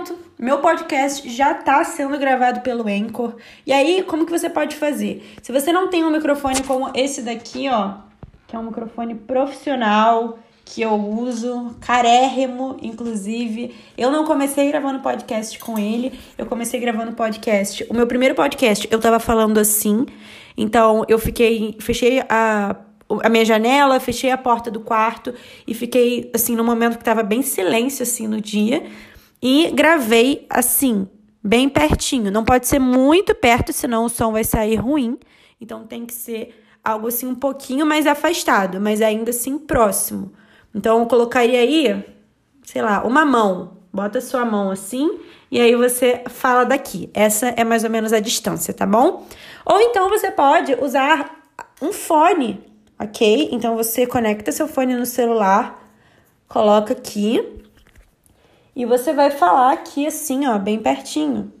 momento, meu podcast já está sendo gravado pelo Anchor. E aí, como que você pode fazer? Se você não tem um microfone como esse daqui, ó, que é um microfone profissional que eu uso, carérrimo, inclusive. Eu não comecei gravando podcast com ele, eu comecei gravando podcast. O meu primeiro podcast, eu tava falando assim, então eu fiquei, fechei a a minha janela, fechei a porta do quarto e fiquei assim no momento que tava bem silêncio assim no dia e gravei assim, bem pertinho. Não pode ser muito perto, senão o som vai sair ruim. Então tem que ser algo assim um pouquinho mais afastado, mas ainda assim próximo. Então eu colocaria aí, sei lá, uma mão. Bota sua mão assim e aí você fala daqui. Essa é mais ou menos a distância, tá bom? Ou então você pode usar um fone, ok? Então você conecta seu fone no celular, coloca aqui e você vai falar aqui assim, ó, bem pertinho.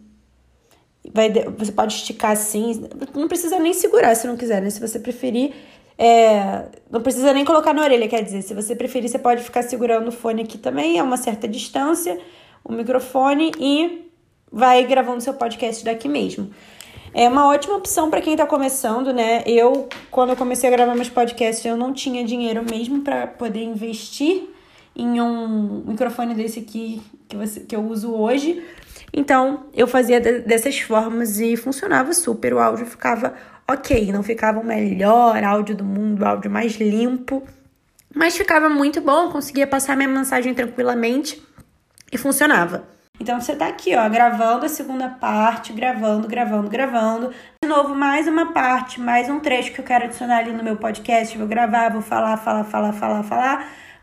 Vai, você pode esticar assim, não precisa nem segurar se não quiser, né? Se você preferir, é, não precisa nem colocar na orelha, quer dizer, se você preferir, você pode ficar segurando o fone aqui também, a uma certa distância, o microfone e vai gravando seu podcast daqui mesmo. É uma ótima opção para quem está começando, né? Eu, quando eu comecei a gravar meus podcasts, eu não tinha dinheiro mesmo para poder investir em um microfone desse aqui que, você, que eu uso hoje. Então, eu fazia dessas formas e funcionava super. O áudio ficava ok, não ficava o melhor áudio do mundo, o áudio mais limpo, mas ficava muito bom, conseguia passar minha mensagem tranquilamente e funcionava. Então você tá aqui, ó, gravando a segunda parte, gravando, gravando, gravando. De novo, mais uma parte, mais um trecho que eu quero adicionar ali no meu podcast. Vou gravar, vou falar, falar, falar, falar, falar.